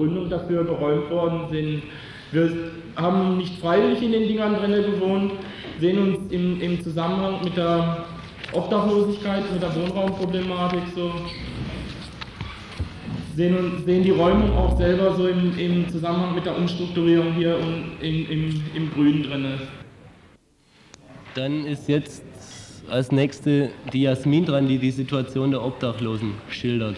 Gründung dafür geräumt worden sind. Wir haben nicht freiwillig in den Dingern drin gewohnt, sehen uns im, im Zusammenhang mit der Obdachlosigkeit, mit der Wohnraumproblematik so, sehen, sehen die Räumung auch selber so im, im Zusammenhang mit der Umstrukturierung hier und im, im, im Grün drin. Dann ist jetzt als nächste die Jasmin dran, die die Situation der Obdachlosen schildert.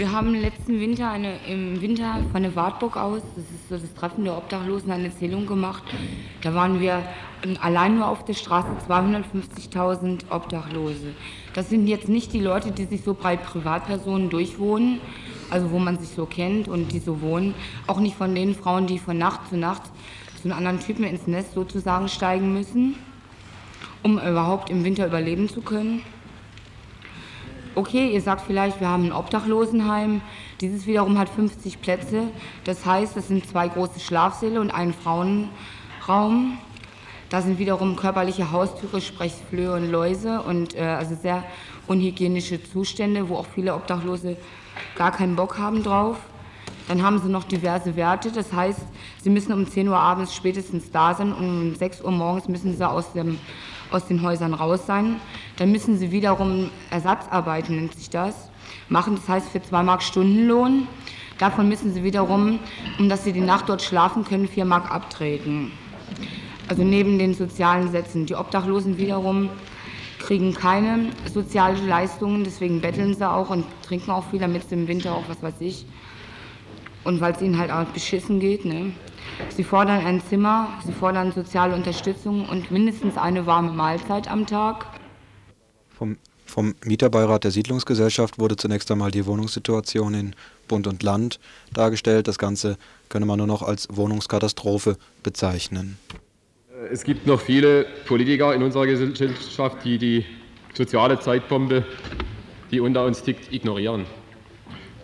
Wir haben letzten Winter eine, im Winter von der Wartburg aus, das ist so das Treffen der Obdachlosen, eine Zählung gemacht. Da waren wir allein nur auf der Straße 250.000 Obdachlose. Das sind jetzt nicht die Leute, die sich so bei Privatpersonen durchwohnen, also wo man sich so kennt und die so wohnen. Auch nicht von den Frauen, die von Nacht zu Nacht zu einem anderen Typen ins Nest sozusagen steigen müssen, um überhaupt im Winter überleben zu können okay, ihr sagt vielleicht, wir haben ein Obdachlosenheim. Dieses wiederum hat 50 Plätze. Das heißt, es sind zwei große Schlafsäle und ein Frauenraum. Da sind wiederum körperliche Haustüre, sprich Flöhe und Läuse und äh, also sehr unhygienische Zustände, wo auch viele Obdachlose gar keinen Bock haben drauf. Dann haben sie noch diverse Werte, das heißt, sie müssen um 10 Uhr abends spätestens da sein und um 6 Uhr morgens müssen sie aus dem aus den Häusern raus sein. Dann müssen sie wiederum Ersatzarbeiten, nennt sich das, machen. Das heißt für 2 Mark Stundenlohn. Davon müssen sie wiederum, um dass sie die Nacht dort schlafen können, 4 Mark abtreten. Also neben den sozialen Sätzen. Die Obdachlosen wiederum kriegen keine sozialen Leistungen, deswegen betteln sie auch und trinken auch viel, damit sie im Winter auch, was weiß ich, und weil es ihnen halt auch beschissen geht. Ne? Sie fordern ein Zimmer, sie fordern soziale Unterstützung und mindestens eine warme Mahlzeit am Tag. Vom, vom Mieterbeirat der Siedlungsgesellschaft wurde zunächst einmal die Wohnungssituation in Bund und Land dargestellt. Das Ganze könne man nur noch als Wohnungskatastrophe bezeichnen. Es gibt noch viele Politiker in unserer Gesellschaft, die die soziale Zeitbombe, die unter uns tickt, ignorieren.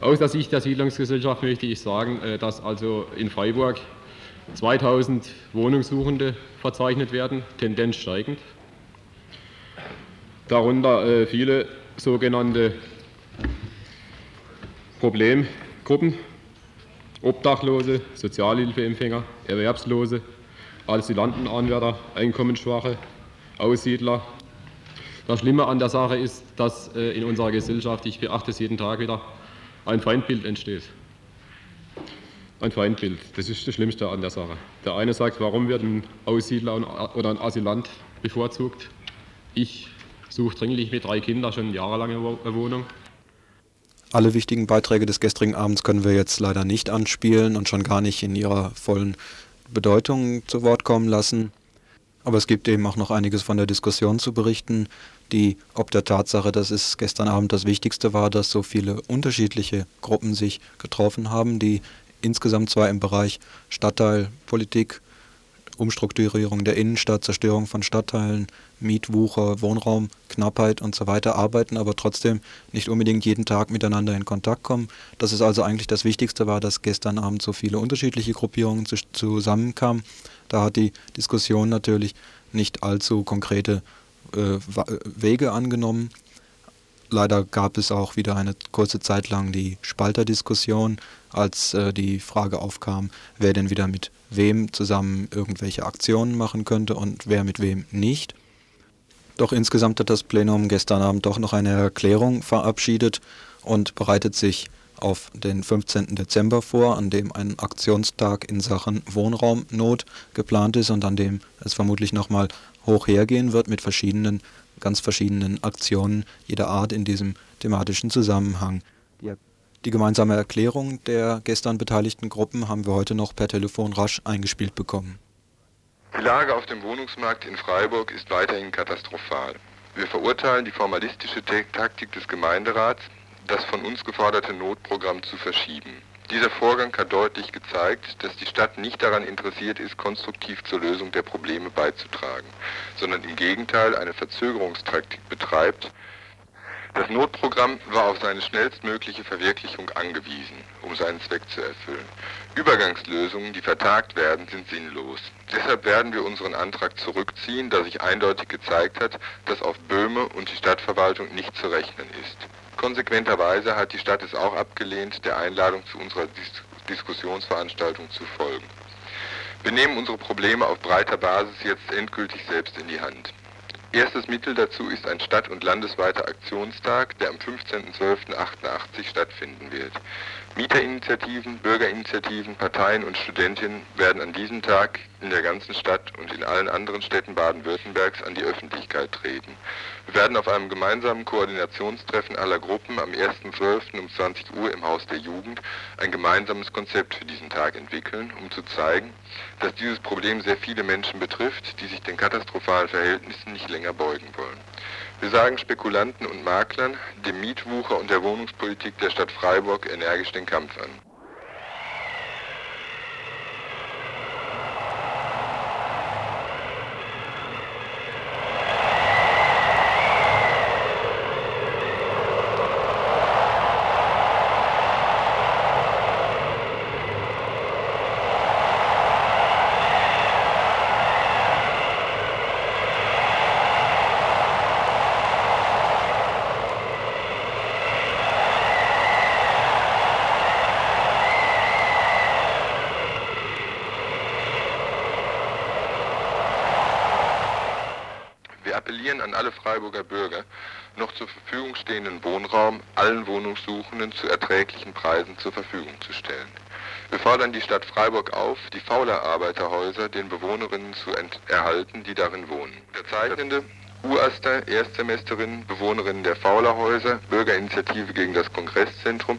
Aus der Sicht der Siedlungsgesellschaft möchte ich sagen, äh, dass also in Freiburg 2000 Wohnungssuchende verzeichnet werden, Tendenz steigend. Darunter äh, viele sogenannte Problemgruppen, Obdachlose, Sozialhilfeempfänger, Erwerbslose, Asylantenanwärter, Einkommensschwache, Aussiedler. Das Schlimme an der Sache ist, dass äh, in unserer Gesellschaft, ich beachte es jeden Tag wieder, ein Feindbild entsteht ein Feindbild. Das ist das Schlimmste an der Sache. Der eine sagt, warum wird ein Aussiedler oder ein Asylant bevorzugt? Ich suche dringlich mit drei Kindern schon jahrelang eine Wohnung. Alle wichtigen Beiträge des gestrigen Abends können wir jetzt leider nicht anspielen und schon gar nicht in ihrer vollen Bedeutung zu Wort kommen lassen. Aber es gibt eben auch noch einiges von der Diskussion zu berichten, die ob der Tatsache, dass es gestern Abend das Wichtigste war, dass so viele unterschiedliche Gruppen sich getroffen haben, die insgesamt zwar im Bereich Stadtteilpolitik, Umstrukturierung der Innenstadt, Zerstörung von Stadtteilen, Mietwucher, Wohnraumknappheit und so weiter arbeiten, aber trotzdem nicht unbedingt jeden Tag miteinander in Kontakt kommen. Dass es also eigentlich das Wichtigste war, dass gestern Abend so viele unterschiedliche Gruppierungen zusammenkamen. Da hat die Diskussion natürlich nicht allzu konkrete äh, Wege angenommen. Leider gab es auch wieder eine kurze Zeit lang die Spalterdiskussion, als äh, die Frage aufkam, wer denn wieder mit wem zusammen irgendwelche Aktionen machen könnte und wer mit wem nicht. Doch insgesamt hat das Plenum gestern Abend doch noch eine Erklärung verabschiedet und bereitet sich auf den 15. Dezember vor, an dem ein Aktionstag in Sachen Wohnraumnot geplant ist und an dem es vermutlich nochmal hoch hergehen wird mit verschiedenen, ganz verschiedenen Aktionen jeder Art in diesem thematischen Zusammenhang. Die gemeinsame Erklärung der gestern beteiligten Gruppen haben wir heute noch per Telefon rasch eingespielt bekommen. Die Lage auf dem Wohnungsmarkt in Freiburg ist weiterhin katastrophal. Wir verurteilen die formalistische Taktik des Gemeinderats, das von uns geforderte Notprogramm zu verschieben. Dieser Vorgang hat deutlich gezeigt, dass die Stadt nicht daran interessiert ist, konstruktiv zur Lösung der Probleme beizutragen, sondern im Gegenteil eine Verzögerungstaktik betreibt, das Notprogramm war auf seine schnellstmögliche Verwirklichung angewiesen, um seinen Zweck zu erfüllen. Übergangslösungen, die vertagt werden, sind sinnlos. Deshalb werden wir unseren Antrag zurückziehen, da sich eindeutig gezeigt hat, dass auf Böhme und die Stadtverwaltung nicht zu rechnen ist. Konsequenterweise hat die Stadt es auch abgelehnt, der Einladung zu unserer Dis Diskussionsveranstaltung zu folgen. Wir nehmen unsere Probleme auf breiter Basis jetzt endgültig selbst in die Hand. Erstes Mittel dazu ist ein stadt- und landesweiter Aktionstag, der am 15.12.88 stattfinden wird. Mieterinitiativen, Bürgerinitiativen, Parteien und Studentinnen werden an diesem Tag in der ganzen Stadt und in allen anderen Städten Baden-Württembergs an die Öffentlichkeit treten. Wir werden auf einem gemeinsamen Koordinationstreffen aller Gruppen am 1.12. um 20 Uhr im Haus der Jugend ein gemeinsames Konzept für diesen Tag entwickeln, um zu zeigen, dass dieses Problem sehr viele Menschen betrifft, die sich den katastrophalen Verhältnissen nicht länger beugen wollen. Wir sagen Spekulanten und Maklern, dem Mietwucher und der Wohnungspolitik der Stadt Freiburg energisch den Kampf an. appellieren an alle Freiburger Bürger, noch zur Verfügung stehenden Wohnraum allen Wohnungssuchenden zu erträglichen Preisen zur Verfügung zu stellen. Wir fordern die Stadt Freiburg auf, die Fauler Arbeiterhäuser den Bewohnerinnen zu erhalten, die darin wohnen. Unterzeichnende Uraster, Erstsemesterinnen, Bewohnerinnen der Faulerhäuser, Bürgerinitiative gegen das Kongresszentrum,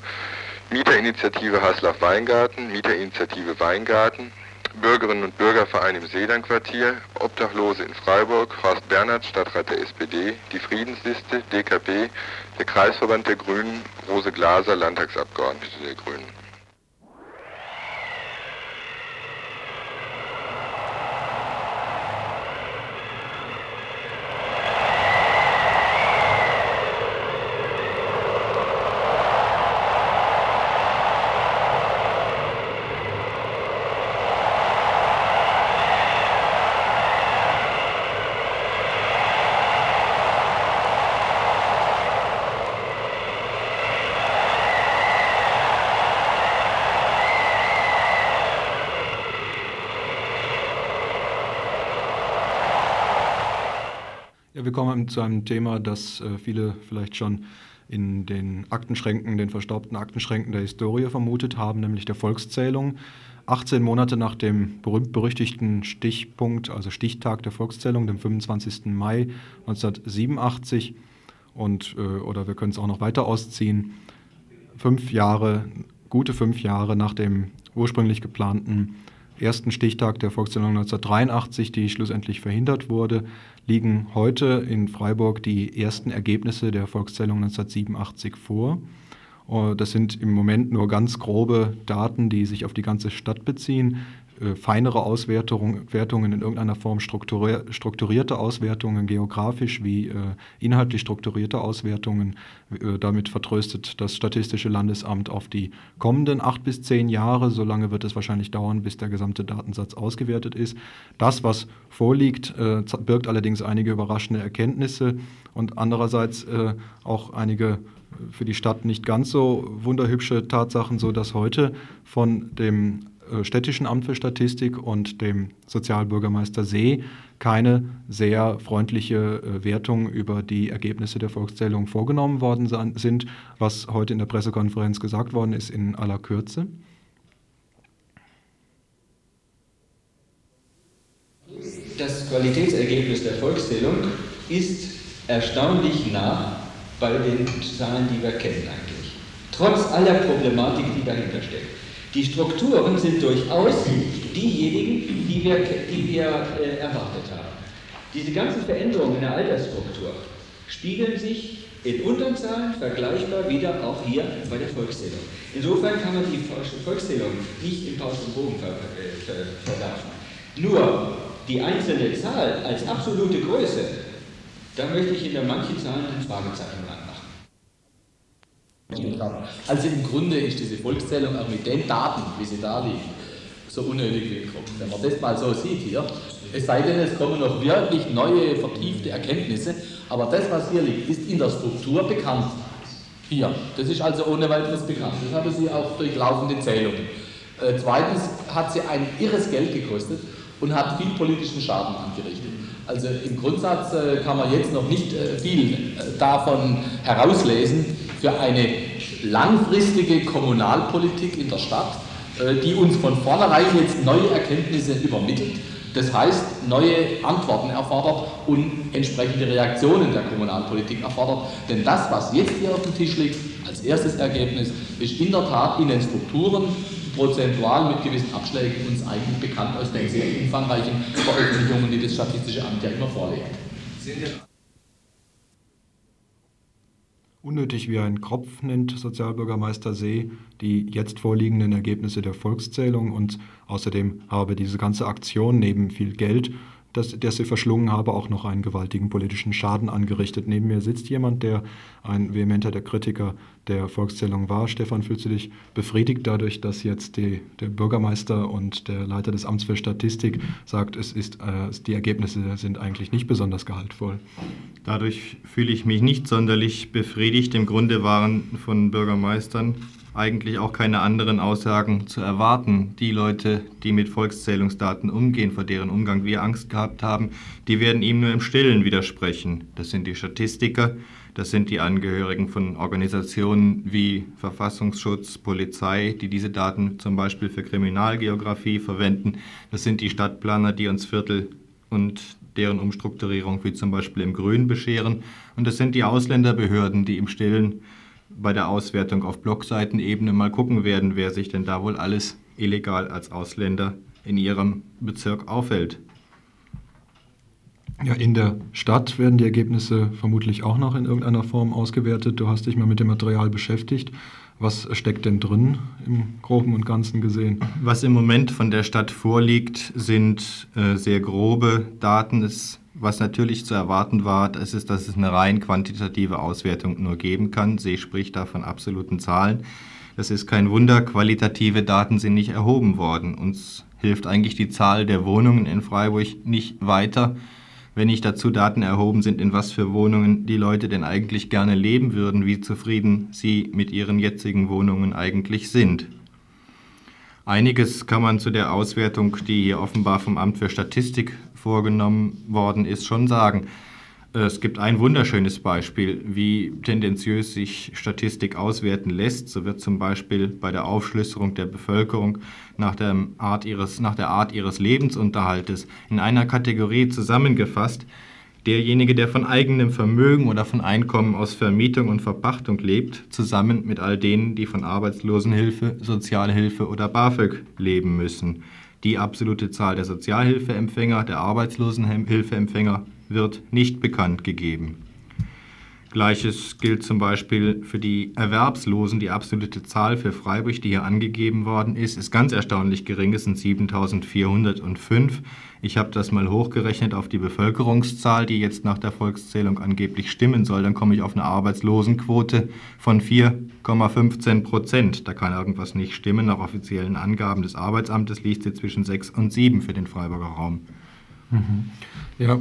Mieterinitiative Haslach Weingarten, Mieterinitiative Weingarten, Bürgerinnen und Bürgerverein im Seelandquartier, Obdachlose in Freiburg, Horst Bernhard, Stadtrat der SPD, die Friedensliste, DKP, der Kreisverband der Grünen, Rose Glaser, Landtagsabgeordnete der Grünen. Wir kommen zu einem Thema, das äh, viele vielleicht schon in den Aktenschränken, den verstaubten Aktenschränken der Historie vermutet haben, nämlich der Volkszählung. 18 Monate nach dem berühmt-berüchtigten Stichpunkt, also Stichtag der Volkszählung, dem 25. Mai 1987, und, äh, oder wir können es auch noch weiter ausziehen, fünf Jahre, gute fünf Jahre nach dem ursprünglich geplanten ersten Stichtag der Volkszählung 1983, die schlussendlich verhindert wurde, liegen heute in Freiburg die ersten Ergebnisse der Volkszählung 1987 vor. Äh, das sind im Moment nur ganz grobe Daten, die sich auf die ganze Stadt beziehen. Äh, feinere Auswertungen in irgendeiner Form, strukturierte Auswertungen, geografisch wie äh, inhaltlich strukturierte Auswertungen. Äh, damit vertröstet das Statistische Landesamt auf die kommenden acht bis zehn Jahre. So lange wird es wahrscheinlich dauern, bis der gesamte Datensatz ausgewertet ist. Das, was vorliegt, birgt allerdings einige überraschende Erkenntnisse und andererseits auch einige für die Stadt nicht ganz so wunderhübsche Tatsachen, so dass heute von dem äh, städtischen Amt für Statistik und dem Sozialbürgermeister See keine sehr freundliche äh, Wertung über die Ergebnisse der Volkszählung vorgenommen worden sind, was heute in der Pressekonferenz gesagt worden ist in aller Kürze. Das Qualitätsergebnis der Volkszählung ist erstaunlich nah bei den Zahlen, die wir kennen eigentlich. Trotz aller Problematik, die dahinter steckt. Die Strukturen sind durchaus diejenigen, die wir, die wir äh, erwartet haben. Diese ganzen Veränderungen in der Altersstruktur spiegeln sich in unteren Zahlen vergleichbar wieder auch hier bei der Volkszählung. Insofern kann man die Volkszählung nicht im Paus und Bogen ver äh, ver verwerfen. Nur die einzelne Zahl als absolute Größe, da möchte ich in der manchen Zahlen ein Fragezeichen machen. Also im Grunde ist diese Volkszählung auch mit den Daten, wie sie da liegen, so unnötig willkommen. Wenn man das mal so sieht hier, es sei denn, es kommen noch wirklich neue, vertiefte Erkenntnisse, aber das, was hier liegt, ist in der Struktur bekannt. Ja, das ist also ohne weiteres bekannt. Das haben Sie auch durch laufende Zählungen. Äh, zweitens hat sie ein irres Geld gekostet und hat viel politischen Schaden angerichtet. Also im Grundsatz äh, kann man jetzt noch nicht äh, viel davon herauslesen für eine langfristige Kommunalpolitik in der Stadt, äh, die uns von vornherein jetzt neue Erkenntnisse übermittelt. Das heißt, neue Antworten erfordert und entsprechende Reaktionen der Kommunalpolitik erfordert. Denn das, was jetzt hier auf dem Tisch liegt, als erstes Ergebnis, ist in der Tat in den Strukturen prozentual mit gewissen Abschlägen uns eigentlich bekannt aus den sehr umfangreichen Veröffentlichungen, die das Statistische Amt ja immer vorlegt. Unnötig wie ein Kropf nennt Sozialbürgermeister See die jetzt vorliegenden Ergebnisse der Volkszählung. Und außerdem habe diese ganze Aktion neben viel Geld dass, dass sie verschlungen habe, auch noch einen gewaltigen politischen Schaden angerichtet. Neben mir sitzt jemand, der ein vehementer der Kritiker der Volkszählung war. Stefan, fühlst du dich befriedigt dadurch, dass jetzt die, der Bürgermeister und der Leiter des Amts für Statistik sagt, es ist, äh, die Ergebnisse sind eigentlich nicht besonders gehaltvoll? Dadurch fühle ich mich nicht sonderlich befriedigt. Im Grunde waren von Bürgermeistern eigentlich auch keine anderen Aussagen zu erwarten. Die Leute, die mit Volkszählungsdaten umgehen, vor deren Umgang wir Angst gehabt haben, die werden ihm nur im Stillen widersprechen. Das sind die Statistiker, das sind die Angehörigen von Organisationen wie Verfassungsschutz, Polizei, die diese Daten zum Beispiel für Kriminalgeografie verwenden. Das sind die Stadtplaner, die uns Viertel und deren Umstrukturierung wie zum Beispiel im Grün bescheren. Und das sind die Ausländerbehörden, die im Stillen bei der Auswertung auf Blogseitenebene mal gucken werden, wer sich denn da wohl alles illegal als Ausländer in ihrem Bezirk aufhält. Ja, in der Stadt werden die Ergebnisse vermutlich auch noch in irgendeiner Form ausgewertet. Du hast dich mal mit dem Material beschäftigt. Was steckt denn drin im Groben und Ganzen gesehen? Was im Moment von der Stadt vorliegt, sind äh, sehr grobe Daten. Es was natürlich zu erwarten war, das ist, dass es eine rein quantitative Auswertung nur geben kann. See spricht da von absoluten Zahlen. Das ist kein Wunder, qualitative Daten sind nicht erhoben worden. Uns hilft eigentlich die Zahl der Wohnungen in Freiburg nicht weiter, wenn nicht dazu Daten erhoben sind, in was für Wohnungen die Leute denn eigentlich gerne leben würden, wie zufrieden sie mit ihren jetzigen Wohnungen eigentlich sind. Einiges kann man zu der Auswertung, die hier offenbar vom Amt für Statistik vorgenommen worden ist, schon sagen. Es gibt ein wunderschönes Beispiel, wie tendenziös sich Statistik auswerten lässt. So wird zum Beispiel bei der Aufschlüsselung der Bevölkerung nach der Art ihres, nach der Art ihres Lebensunterhaltes in einer Kategorie zusammengefasst, derjenige, der von eigenem Vermögen oder von Einkommen aus Vermietung und Verpachtung lebt, zusammen mit all denen, die von Arbeitslosenhilfe, Sozialhilfe oder BAföG leben müssen. Die absolute Zahl der Sozialhilfeempfänger, der Arbeitslosenhilfeempfänger wird nicht bekannt gegeben. Gleiches gilt zum Beispiel für die Erwerbslosen. Die absolute Zahl für Freiburg, die hier angegeben worden ist, ist ganz erstaunlich gering. Es sind 7405. Ich habe das mal hochgerechnet auf die Bevölkerungszahl, die jetzt nach der Volkszählung angeblich stimmen soll. Dann komme ich auf eine Arbeitslosenquote von 4,15 Prozent. Da kann irgendwas nicht stimmen. Nach offiziellen Angaben des Arbeitsamtes liegt sie zwischen 6 und 7 für den Freiburger Raum. Mhm. Ja,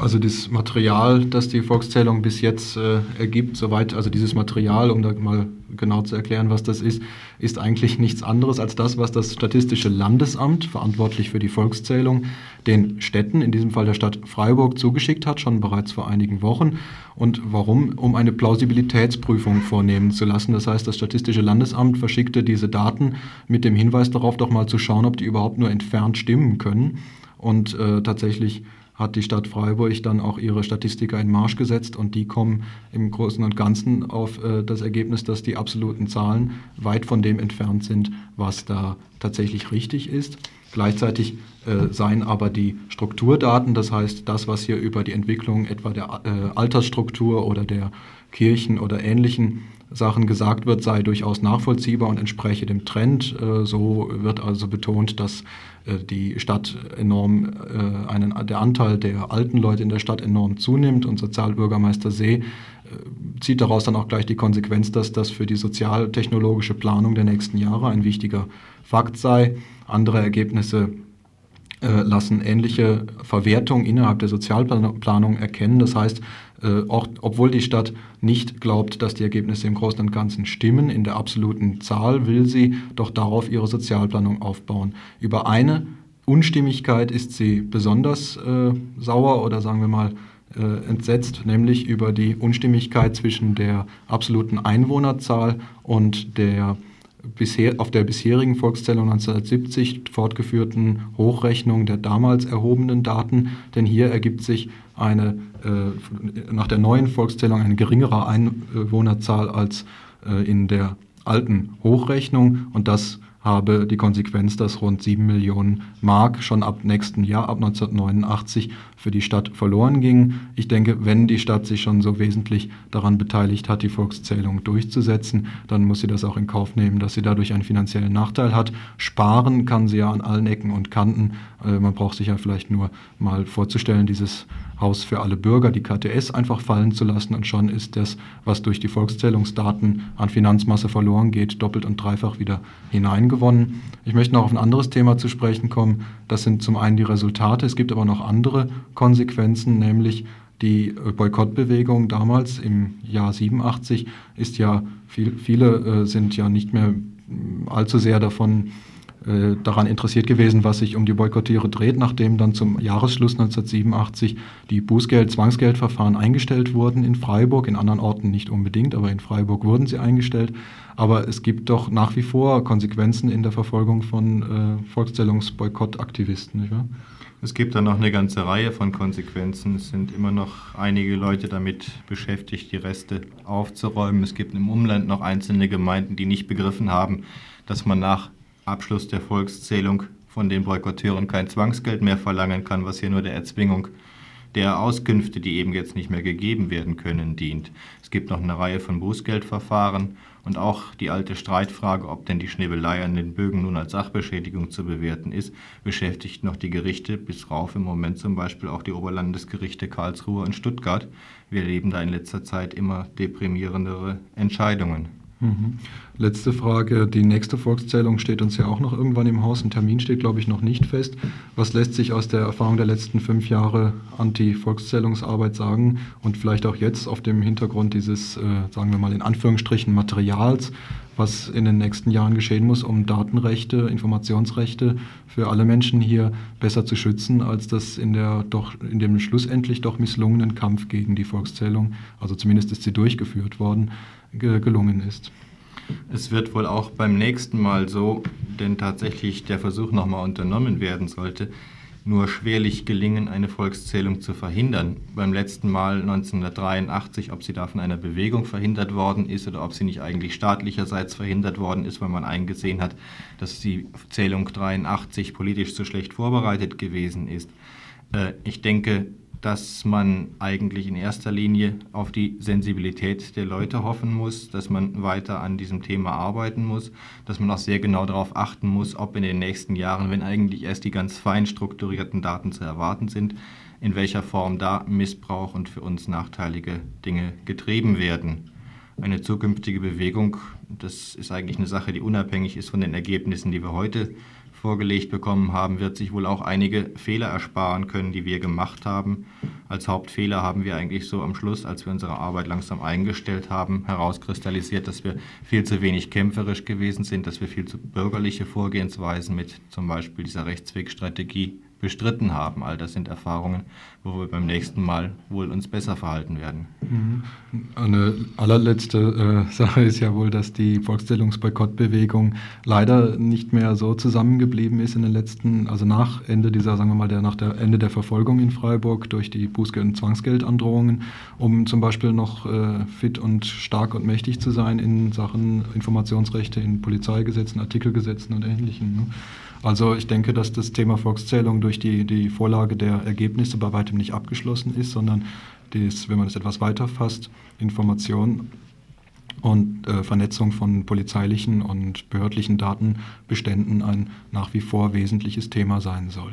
also das Material, das die Volkszählung bis jetzt äh, ergibt, soweit, also dieses Material, um da mal genau zu erklären, was das ist, ist eigentlich nichts anderes als das, was das Statistische Landesamt, verantwortlich für die Volkszählung, den Städten, in diesem Fall der Stadt Freiburg, zugeschickt hat, schon bereits vor einigen Wochen. Und warum? Um eine Plausibilitätsprüfung vornehmen zu lassen. Das heißt, das Statistische Landesamt verschickte diese Daten mit dem Hinweis darauf, doch mal zu schauen, ob die überhaupt nur entfernt stimmen können. Und äh, tatsächlich hat die Stadt Freiburg dann auch ihre Statistiker in Marsch gesetzt und die kommen im Großen und Ganzen auf äh, das Ergebnis, dass die absoluten Zahlen weit von dem entfernt sind, was da tatsächlich richtig ist. Gleichzeitig äh, seien aber die Strukturdaten, das heißt das, was hier über die Entwicklung etwa der äh, Altersstruktur oder der Kirchen oder ähnlichen Sachen gesagt wird, sei durchaus nachvollziehbar und entspreche dem Trend. Äh, so wird also betont, dass äh, die Stadt enorm, äh, einen, der Anteil der alten Leute in der Stadt enorm zunimmt und Sozialbürgermeister See zieht daraus dann auch gleich die Konsequenz, dass das für die sozialtechnologische Planung der nächsten Jahre ein wichtiger Fakt sei. Andere Ergebnisse lassen ähnliche Verwertungen innerhalb der Sozialplanung erkennen. Das heißt, äh, auch, obwohl die Stadt nicht glaubt, dass die Ergebnisse im Großen und Ganzen stimmen, in der absoluten Zahl will sie doch darauf ihre Sozialplanung aufbauen. Über eine Unstimmigkeit ist sie besonders äh, sauer oder sagen wir mal äh, entsetzt, nämlich über die Unstimmigkeit zwischen der absoluten Einwohnerzahl und der bisher, auf der bisherigen Volkszählung 1970 fortgeführten Hochrechnung der damals erhobenen Daten, denn hier ergibt sich eine, äh, nach der neuen Volkszählung eine geringere Einwohnerzahl als äh, in der alten Hochrechnung. Und das habe die Konsequenz, dass rund 7 Millionen Mark schon ab nächsten Jahr, ab 1989, für die Stadt verloren gingen. Ich denke, wenn die Stadt sich schon so wesentlich daran beteiligt hat, die Volkszählung durchzusetzen, dann muss sie das auch in Kauf nehmen, dass sie dadurch einen finanziellen Nachteil hat. Sparen kann sie ja an allen Ecken und Kanten. Äh, man braucht sich ja vielleicht nur mal vorzustellen, dieses Haus für alle Bürger, die KTS, einfach fallen zu lassen und schon ist das, was durch die Volkszählungsdaten an Finanzmasse verloren geht, doppelt und dreifach wieder hineingewonnen. Ich möchte noch auf ein anderes Thema zu sprechen kommen. Das sind zum einen die Resultate. Es gibt aber noch andere Konsequenzen, nämlich die Boykottbewegung damals im Jahr 87 ist ja, viel, viele äh, sind ja nicht mehr allzu sehr davon äh, daran interessiert gewesen, was sich um die Boykottiere dreht, nachdem dann zum Jahresschluss 1987 die Bußgeld-Zwangsgeldverfahren eingestellt wurden in Freiburg, in anderen Orten nicht unbedingt, aber in Freiburg wurden sie eingestellt. Aber es gibt doch nach wie vor Konsequenzen in der Verfolgung von äh, Volkszählungsboykottaktivisten? Es gibt da noch eine ganze Reihe von Konsequenzen. Es sind immer noch einige Leute damit beschäftigt, die Reste aufzuräumen. Es gibt im Umland noch einzelne Gemeinden, die nicht begriffen haben, dass man nach Abschluss der Volkszählung von den Boykotteuren kein Zwangsgeld mehr verlangen kann, was hier nur der Erzwingung der Auskünfte, die eben jetzt nicht mehr gegeben werden können, dient. Es gibt noch eine Reihe von Bußgeldverfahren und auch die alte Streitfrage, ob denn die Schnibbelei an den Bögen nun als Sachbeschädigung zu bewerten ist, beschäftigt noch die Gerichte, bis rauf im Moment zum Beispiel auch die Oberlandesgerichte Karlsruhe und Stuttgart. Wir erleben da in letzter Zeit immer deprimierendere Entscheidungen. Mhm. Letzte Frage. Die nächste Volkszählung steht uns ja auch noch irgendwann im Haus. Ein Termin steht, glaube ich, noch nicht fest. Was lässt sich aus der Erfahrung der letzten fünf Jahre Anti-Volkszählungsarbeit sagen und vielleicht auch jetzt auf dem Hintergrund dieses, äh, sagen wir mal in Anführungsstrichen, Materials, was in den nächsten Jahren geschehen muss, um Datenrechte, Informationsrechte für alle Menschen hier besser zu schützen, als das in, der doch, in dem schlussendlich doch misslungenen Kampf gegen die Volkszählung, also zumindest ist sie durchgeführt worden, gelungen ist. Es wird wohl auch beim nächsten Mal so, denn tatsächlich der Versuch nochmal unternommen werden sollte, nur schwerlich gelingen, eine Volkszählung zu verhindern. Beim letzten Mal 1983, ob sie da von einer Bewegung verhindert worden ist oder ob sie nicht eigentlich staatlicherseits verhindert worden ist, weil man eingesehen hat, dass die Zählung 83 politisch zu schlecht vorbereitet gewesen ist. Äh, ich denke, dass man eigentlich in erster Linie auf die Sensibilität der Leute hoffen muss, dass man weiter an diesem Thema arbeiten muss, dass man auch sehr genau darauf achten muss, ob in den nächsten Jahren, wenn eigentlich erst die ganz fein strukturierten Daten zu erwarten sind, in welcher Form da Missbrauch und für uns nachteilige Dinge getrieben werden. Eine zukünftige Bewegung, das ist eigentlich eine Sache, die unabhängig ist von den Ergebnissen, die wir heute vorgelegt bekommen haben, wird sich wohl auch einige Fehler ersparen können, die wir gemacht haben. Als Hauptfehler haben wir eigentlich so am Schluss, als wir unsere Arbeit langsam eingestellt haben, herauskristallisiert, dass wir viel zu wenig kämpferisch gewesen sind, dass wir viel zu bürgerliche Vorgehensweisen mit zum Beispiel dieser Rechtswegstrategie bestritten haben. All das sind Erfahrungen, wo wir beim nächsten Mal wohl uns besser verhalten werden. Mhm. Eine allerletzte äh, Sache ist ja wohl, dass die Volkszählungsboykottbewegung leider nicht mehr so zusammengeblieben ist in den letzten, also nach Ende dieser, sagen wir mal, der, nach der Ende der Verfolgung in Freiburg durch die Bußgeld- und Zwangsgeldandrohungen, um zum Beispiel noch äh, fit und stark und mächtig zu sein in Sachen Informationsrechte in Polizeigesetzen, Artikelgesetzen und Ähnlichem. Ne? Also ich denke, dass das Thema Volkszählung durch die, die Vorlage der Ergebnisse bei weitem nicht abgeschlossen ist, sondern dies, wenn man es etwas weiter fasst, Information und äh, Vernetzung von polizeilichen und behördlichen Datenbeständen ein nach wie vor wesentliches Thema sein soll.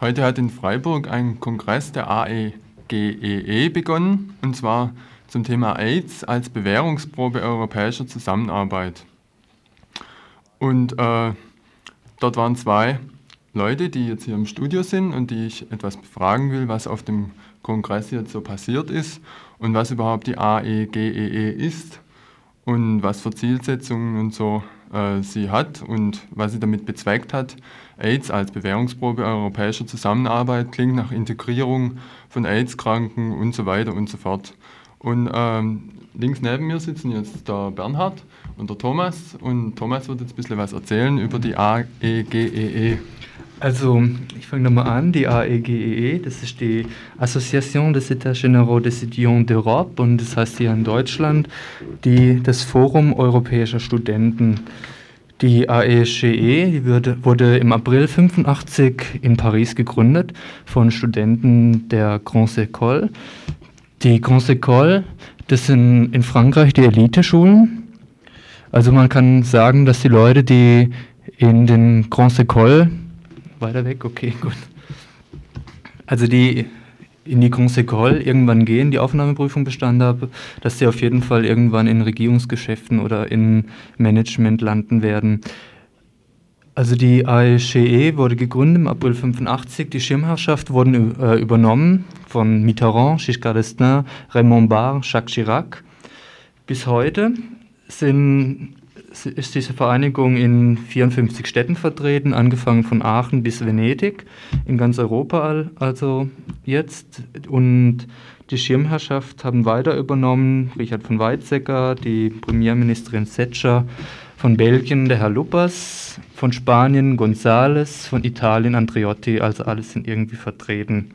Heute hat in Freiburg ein Kongress der AEGEE e begonnen, und zwar zum Thema AIDS als Bewährungsprobe europäischer Zusammenarbeit. Und äh, dort waren zwei Leute, die jetzt hier im Studio sind und die ich etwas befragen will, was auf dem Kongress jetzt so passiert ist und was überhaupt die AEGEE e ist und was für Zielsetzungen und so äh, sie hat und was sie damit bezweckt hat. AIDS als Bewährungsprobe europäischer Zusammenarbeit klingt nach Integrierung von AIDS-Kranken und so weiter und so fort. Und ähm, links neben mir sitzen jetzt der Bernhard und der Thomas und Thomas wird jetzt ein bisschen was erzählen über die AEGEE. E. Also, ich fange nochmal an. Die AEGEE, e, das ist die Association des États Généraux des Étudiants d'Europe und das heißt hier in Deutschland die, das Forum europäischer Studenten. Die AEGE e, wurde, im April 85 in Paris gegründet von Studenten der Grandes Écoles. Die Grandes Écoles, das sind in Frankreich die Eliteschulen. Also man kann sagen, dass die Leute, die in den Grandes Écoles weiter weg? Okay, gut. Also die in die Consequol irgendwann gehen, die Aufnahmeprüfung bestanden habe, dass sie auf jeden Fall irgendwann in Regierungsgeschäften oder in Management landen werden. Also die AEGE e wurde gegründet im April 85. Die Schirmherrschaft wurde äh, übernommen von Mitterrand, Giscard d'Estaing, Raymond Barre, Jacques Chirac. Bis heute sind ist diese Vereinigung in 54 Städten vertreten, angefangen von Aachen bis Venedig, in ganz Europa also jetzt. Und die Schirmherrschaft haben weiter übernommen Richard von Weizsäcker, die Premierministerin Setscher, von Belgien der Herr Luppers, von Spanien González, von Italien Andreotti, also alles sind irgendwie vertreten.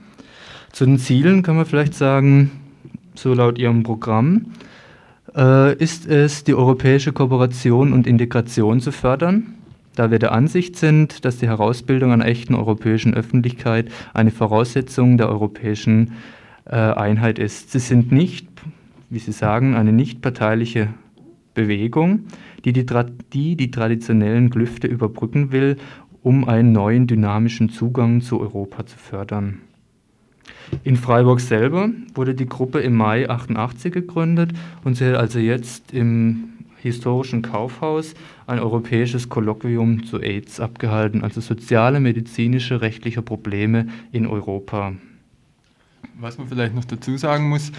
Zu den Zielen kann man vielleicht sagen, so laut ihrem Programm, äh, ist es, die europäische Kooperation und Integration zu fördern, da wir der Ansicht sind, dass die Herausbildung einer echten europäischen Öffentlichkeit eine Voraussetzung der europäischen äh, Einheit ist. Sie sind nicht, wie Sie sagen, eine nicht parteiliche Bewegung, die die, die die traditionellen Klüfte überbrücken will, um einen neuen dynamischen Zugang zu Europa zu fördern. In Freiburg selber wurde die Gruppe im Mai 88 gegründet und sie hat also jetzt im historischen Kaufhaus ein europäisches Kolloquium zu AIDS abgehalten, also soziale, medizinische, rechtliche Probleme in Europa. Was man vielleicht noch dazu sagen muss,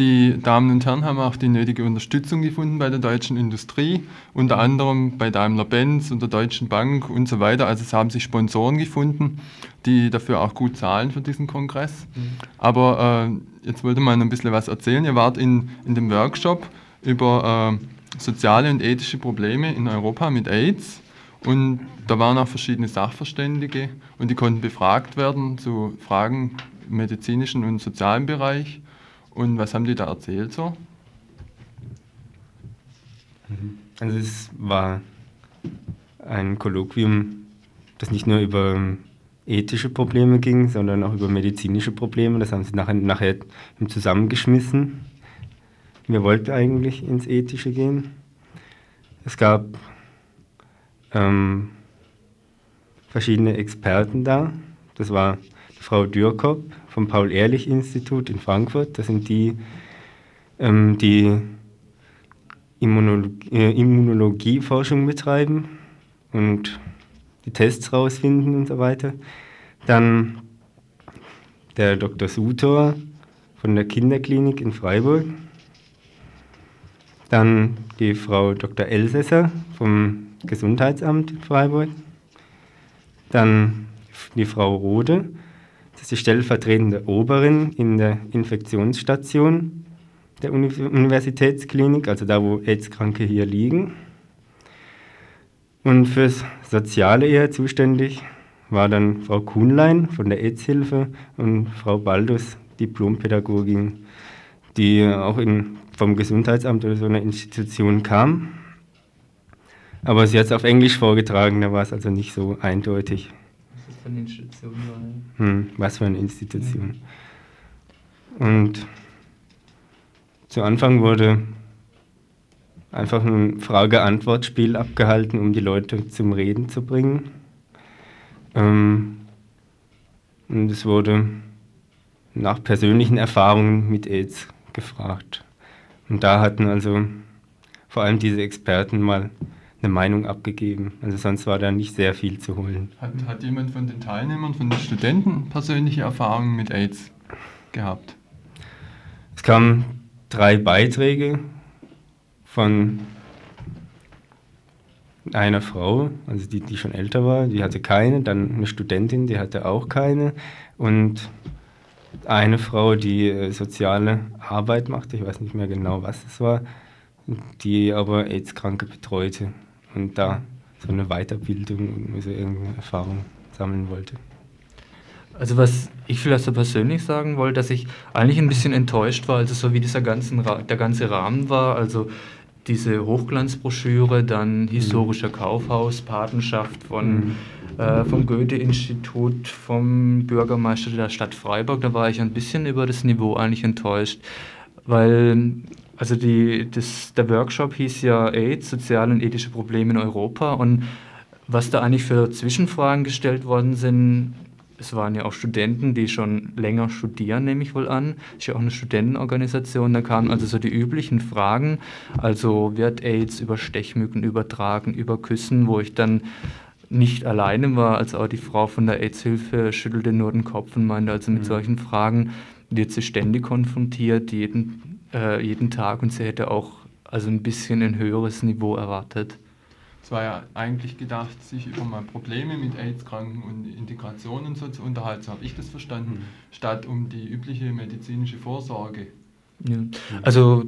die Damen und Herren haben auch die nötige Unterstützung gefunden bei der deutschen Industrie, unter anderem bei Daimler-Benz und der Deutschen Bank und so weiter. Also es haben sich Sponsoren gefunden, die dafür auch gut zahlen für diesen Kongress. Mhm. Aber äh, jetzt wollte man ein bisschen was erzählen. Ihr wart in, in dem Workshop über äh, soziale und ethische Probleme in Europa mit AIDS. Und da waren auch verschiedene Sachverständige und die konnten befragt werden zu Fragen im medizinischen und sozialen Bereich. Und was haben die da erzählt so? Mhm. Also es war ein Kolloquium, das nicht nur über ähm, ethische Probleme ging, sondern auch über medizinische Probleme. Das haben sie nachher, nachher zusammengeschmissen. Wir wollten eigentlich ins Ethische gehen. Es gab ähm, verschiedene Experten da. Das war Frau Dürkop vom Paul-Ehrlich-Institut in Frankfurt. Das sind die, ähm, die Immunologie, äh, Immunologieforschung betreiben und die Tests rausfinden und so weiter. Dann der Dr. Sutor von der Kinderklinik in Freiburg. Dann die Frau Dr. Elsässer vom Gesundheitsamt in Freiburg. Dann die Frau Rode das ist die stellvertretende Oberin in der Infektionsstation der Universitätsklinik, also da, wo AIDS-Kranke hier liegen. Und fürs Soziale eher zuständig war dann Frau Kuhnlein von der AIDS-Hilfe und Frau Baldus, Diplompädagogin, die auch in, vom Gesundheitsamt oder so einer Institution kam. Aber sie hat es auf Englisch vorgetragen, da war es also nicht so eindeutig für eine Institution war. Hm, was für eine Institution. Und zu Anfang wurde einfach ein Frage-Antwort-Spiel abgehalten, um die Leute zum Reden zu bringen. Ähm, Und es wurde nach persönlichen Erfahrungen mit AIDS gefragt. Und da hatten also vor allem diese Experten mal eine Meinung abgegeben. Also sonst war da nicht sehr viel zu holen. Hat, hat jemand von den Teilnehmern, von den Studenten persönliche Erfahrungen mit AIDS gehabt? Es kamen drei Beiträge von einer Frau, also die, die schon älter war, die hatte keine, dann eine Studentin, die hatte auch keine und eine Frau, die äh, soziale Arbeit machte, ich weiß nicht mehr genau, was es war, die aber AIDS-Kranke betreute und da so eine Weiterbildung und so irgendeine Erfahrung sammeln wollte. Also was ich vielleicht so persönlich sagen wollte, dass ich eigentlich ein bisschen enttäuscht war, also so wie dieser ganzen, der ganze Rahmen war, also diese Hochglanzbroschüre, dann historischer mhm. Kaufhaus, Patenschaft von, mhm. äh, vom Goethe-Institut, vom Bürgermeister der Stadt Freiburg, da war ich ein bisschen über das Niveau eigentlich enttäuscht, weil also die, das, der Workshop hieß ja AIDS, soziale und ethische Probleme in Europa und was da eigentlich für Zwischenfragen gestellt worden sind, es waren ja auch Studenten, die schon länger studieren, nehme ich wohl an. Ist ja auch eine Studentenorganisation. Da kamen also so die üblichen Fragen. Also wird AIDS über Stechmücken übertragen, über Küssen, wo ich dann nicht alleine war, als auch die Frau von der AIDS-Hilfe schüttelte nur den Kopf und meinte, also mit mhm. solchen Fragen wird sie ständig konfrontiert, jeden, äh, jeden Tag und sie hätte auch also ein bisschen ein höheres Niveau erwartet. Es war ja eigentlich gedacht, sich über mal Probleme mit AIDS-Kranken und Integration und so zu unterhalten, so habe ich das verstanden, mhm. statt um die übliche medizinische Vorsorge. Ja. Also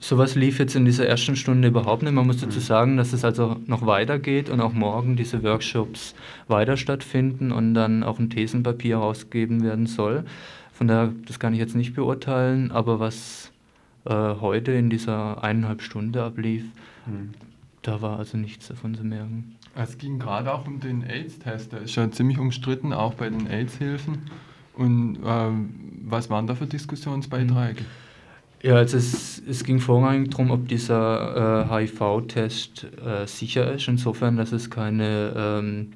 sowas lief jetzt in dieser ersten Stunde überhaupt nicht. Man muss dazu mhm. sagen, dass es also noch weitergeht und auch morgen diese Workshops weiter stattfinden und dann auch ein Thesenpapier herausgegeben werden soll. Von daher, das kann ich jetzt nicht beurteilen, aber was äh, heute in dieser eineinhalb Stunde ablief, mhm. Da war also nichts davon zu merken. Es ging gerade auch um den AIDS-Test, der ist ja ziemlich umstritten, auch bei den AIDS-Hilfen. Und ähm, was waren da für Diskussionsbeiträge? Ja, also es, es ging vorrangig darum, ob dieser äh, HIV-Test äh, sicher ist, insofern, dass es keine ähm,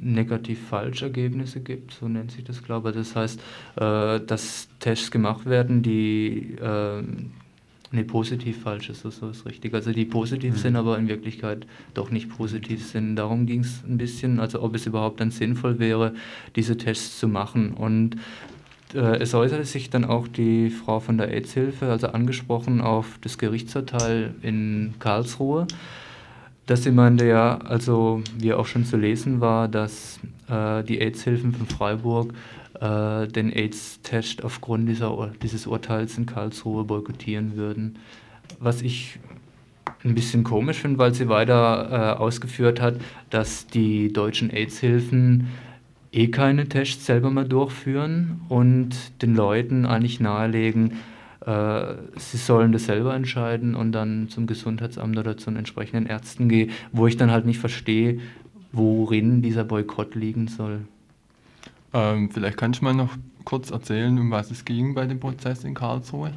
negativ-falsch-Ergebnisse gibt, so nennt sich das, glaube ich. Das heißt, äh, dass Tests gemacht werden, die ähm, Nee, positiv falsch ist das, so ist richtig. Also die positiv mhm. sind, aber in Wirklichkeit doch nicht positiv sind. Darum ging es ein bisschen, also ob es überhaupt dann sinnvoll wäre, diese Tests zu machen. Und äh, es äußerte sich dann auch die Frau von der AIDS-Hilfe, also angesprochen auf das Gerichtsurteil in Karlsruhe, dass sie meinte, ja, also wie auch schon zu lesen war, dass äh, die AIDS-Hilfen von Freiburg äh, den AIDS-Test aufgrund dieser, dieses Urteils in Karlsruhe boykottieren würden. Was ich ein bisschen komisch finde, weil sie weiter äh, ausgeführt hat, dass die deutschen AIDS-Hilfen eh keine Tests selber mehr durchführen und den Leuten eigentlich nahelegen, sie sollen das selber entscheiden und dann zum Gesundheitsamt oder zu den entsprechenden Ärzten gehen, wo ich dann halt nicht verstehe, worin dieser Boykott liegen soll. Ähm, vielleicht kannst du mal noch kurz erzählen, um was es ging bei dem Prozess in Karlsruhe.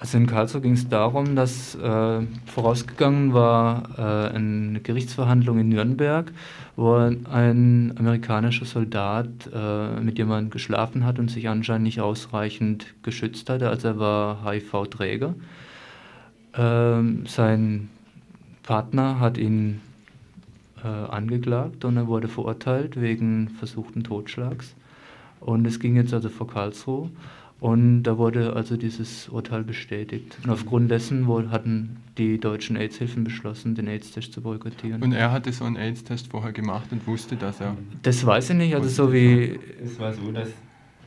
Also in Karlsruhe ging es darum, dass äh, vorausgegangen war äh, eine Gerichtsverhandlung in Nürnberg, wo ein amerikanischer Soldat äh, mit jemandem geschlafen hat und sich anscheinend nicht ausreichend geschützt hatte. Also er war HIV-Träger. Ähm, sein Partner hat ihn äh, angeklagt und er wurde verurteilt wegen versuchten Totschlags. Und es ging jetzt also vor Karlsruhe und da wurde also dieses Urteil bestätigt. Und aufgrund dessen hatten die deutschen AIDS-Hilfen beschlossen, den AIDS-Test zu boykottieren. Und er hatte so einen AIDS-Test vorher gemacht und wusste, dass er. Das weiß ich nicht, also so wie. Es war so, dass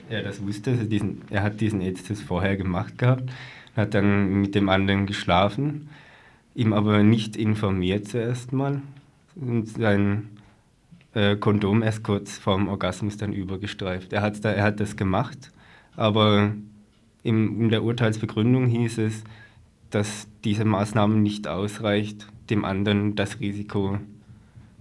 er das wusste, also diesen, er hat diesen AIDS-Test vorher gemacht gehabt, hat dann mit dem anderen geschlafen, ihm aber nicht informiert zuerst mal und sein äh, Kondom erst kurz vorm Orgasmus dann übergestreift. Er hat, da, er hat das gemacht, aber im, in der Urteilsbegründung hieß es, dass diese Maßnahme nicht ausreicht, dem anderen das Risiko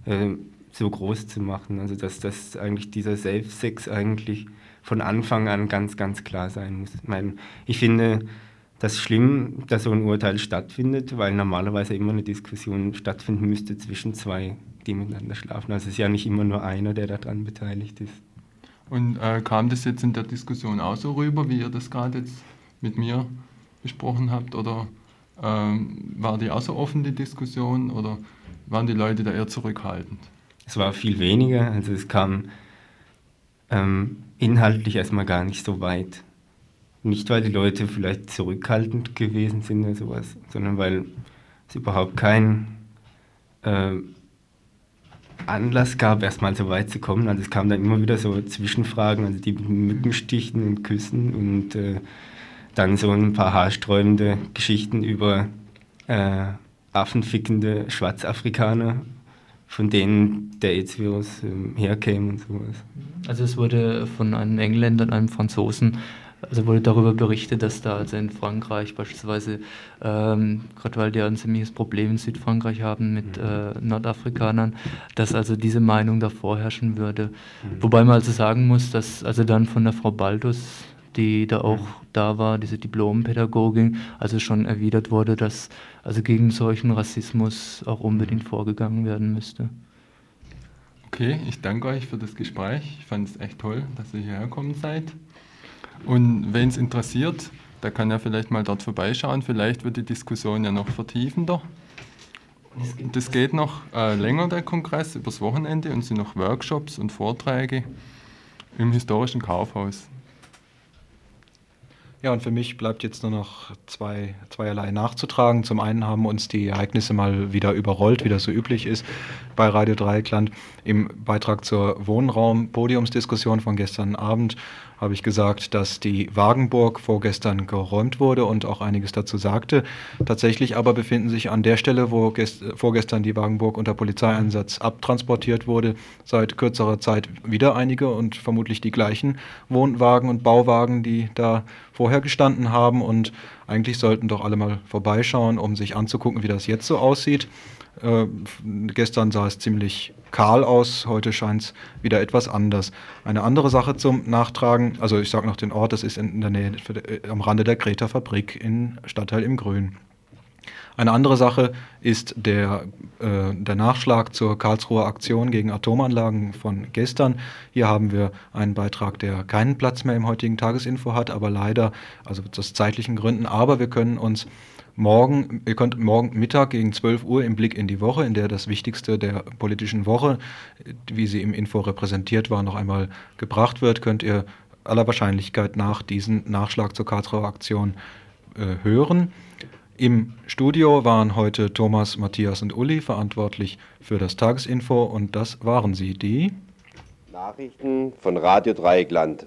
äh, so groß zu machen. Also dass, dass eigentlich dieser Self-Sex eigentlich von Anfang an ganz, ganz klar sein muss. Ich, meine, ich finde, das schlimm, dass so ein Urteil stattfindet, weil normalerweise immer eine Diskussion stattfinden müsste zwischen zwei, die miteinander schlafen. Also es ist ja nicht immer nur einer, der daran beteiligt ist. Und äh, kam das jetzt in der Diskussion auch so rüber, wie ihr das gerade jetzt mit mir besprochen habt? Oder ähm, war die auch so offen, die Diskussion? Oder waren die Leute da eher zurückhaltend? Es war viel weniger, also es kam ähm, inhaltlich erstmal gar nicht so weit. Nicht, weil die Leute vielleicht zurückhaltend gewesen sind oder sowas, sondern weil es überhaupt keinen äh, Anlass gab, erstmal so weit zu kommen. Also es kamen dann immer wieder so Zwischenfragen, also die Mückenstichen und Küssen und äh, dann so ein paar haarsträubende Geschichten über äh, affenfickende Schwarzafrikaner, von denen der AIDS-Virus äh, herkäme und sowas. Also es wurde von einem Engländer und einem Franzosen also wurde darüber berichtet, dass da also in Frankreich beispielsweise, ähm, gerade weil die ein ziemliches Problem in Südfrankreich haben mit mhm. äh, Nordafrikanern, dass also diese Meinung da vorherrschen würde. Mhm. Wobei man also sagen muss, dass also dann von der Frau Baldus, die da auch mhm. da war, diese Diplompädagogin, also schon erwidert wurde, dass also gegen solchen Rassismus auch unbedingt vorgegangen werden müsste. Okay, ich danke euch für das Gespräch. Ich fand es echt toll, dass ihr hierher gekommen seid. Und wenn es interessiert, der kann ja vielleicht mal dort vorbeischauen. Vielleicht wird die Diskussion ja noch vertiefender. Das geht noch äh, länger, der Kongress, übers Wochenende und sind noch Workshops und Vorträge im historischen Kaufhaus. Ja, und für mich bleibt jetzt nur noch zwei, zweierlei nachzutragen. Zum einen haben uns die Ereignisse mal wieder überrollt, wie das so üblich ist bei Radio Dreieckland. Im Beitrag zur Wohnraum-Podiumsdiskussion von gestern Abend habe ich gesagt, dass die Wagenburg vorgestern geräumt wurde und auch einiges dazu sagte. Tatsächlich aber befinden sich an der Stelle, wo vorgestern die Wagenburg unter Polizeieinsatz abtransportiert wurde, seit kürzerer Zeit wieder einige und vermutlich die gleichen Wohnwagen und Bauwagen, die da vorher gestanden haben. Und eigentlich sollten doch alle mal vorbeischauen, um sich anzugucken, wie das jetzt so aussieht. Äh, gestern sah es ziemlich kahl aus, heute scheint es wieder etwas anders. Eine andere Sache zum Nachtragen, also ich sage noch den Ort, das ist in der Nähe, äh, am Rande der Greta Fabrik in Stadtteil im Grün. Eine andere Sache ist der, äh, der Nachschlag zur Karlsruher Aktion gegen Atomanlagen von gestern. Hier haben wir einen Beitrag, der keinen Platz mehr im heutigen Tagesinfo hat, aber leider, also aus zeitlichen Gründen, aber wir können uns morgen, ihr könnt morgen Mittag gegen 12 Uhr im Blick in die Woche, in der das Wichtigste der politischen Woche, wie sie im Info repräsentiert war, noch einmal gebracht wird, könnt ihr aller Wahrscheinlichkeit nach diesen Nachschlag zur Karlsruher Aktion äh, hören. Im Studio waren heute Thomas, Matthias und Uli verantwortlich für das Tagesinfo und das waren sie, die Nachrichten von Radio Dreieckland.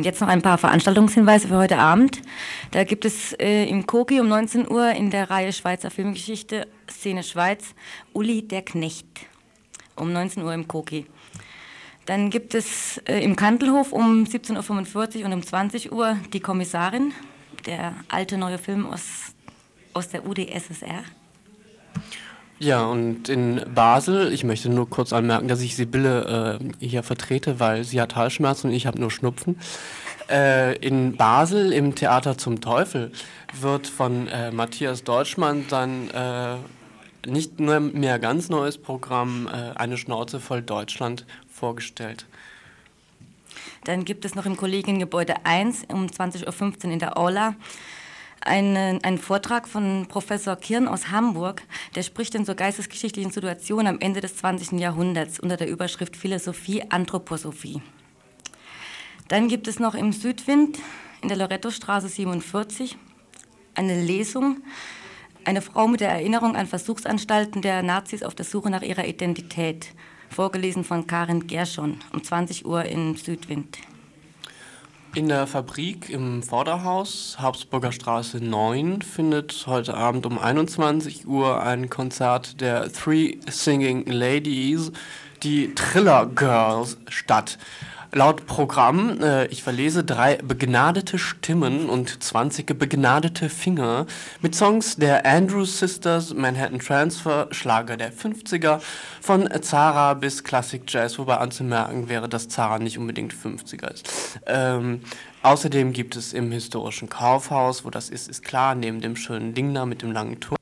Und jetzt noch ein paar Veranstaltungshinweise für heute Abend. Da gibt es äh, im Koki um 19 Uhr in der Reihe Schweizer Filmgeschichte Szene Schweiz Uli der Knecht um 19 Uhr im Koki. Dann gibt es äh, im Kantelhof um 17.45 Uhr und um 20 Uhr die Kommissarin, der alte neue Film aus, aus der UdSSR. Ja, und in Basel, ich möchte nur kurz anmerken, dass ich Sibylle äh, hier vertrete, weil sie hat Halsschmerzen und ich habe nur Schnupfen. Äh, in Basel im Theater zum Teufel wird von äh, Matthias Deutschmann dann äh, nicht nur mehr ganz neues Programm, äh, eine Schnauze voll Deutschland vorgestellt. Dann gibt es noch im Kollegiengebäude 1 um 20.15 Uhr in der Aula einen, einen Vortrag von Professor Kirn aus Hamburg, der spricht in so geistesgeschichtlichen Situationen am Ende des 20. Jahrhunderts unter der Überschrift Philosophie, Anthroposophie. Dann gibt es noch im Südwind in der Lorettostraße 47 eine Lesung, eine Frau mit der Erinnerung an Versuchsanstalten der Nazis auf der Suche nach ihrer Identität, vorgelesen von Karin Gerschon um 20 Uhr im Südwind. In der Fabrik im Vorderhaus, Habsburger Straße 9, findet heute Abend um 21 Uhr ein Konzert der Three Singing Ladies, die Triller Girls, statt. Laut Programm, äh, ich verlese, drei begnadete Stimmen und 20 begnadete Finger mit Songs der Andrews Sisters, Manhattan Transfer, Schlager der 50er, von Zara bis Classic Jazz, wobei anzumerken wäre, dass Zara nicht unbedingt 50er ist. Ähm, außerdem gibt es im historischen Kaufhaus, wo das ist, ist klar, neben dem schönen Ding da mit dem langen Turm,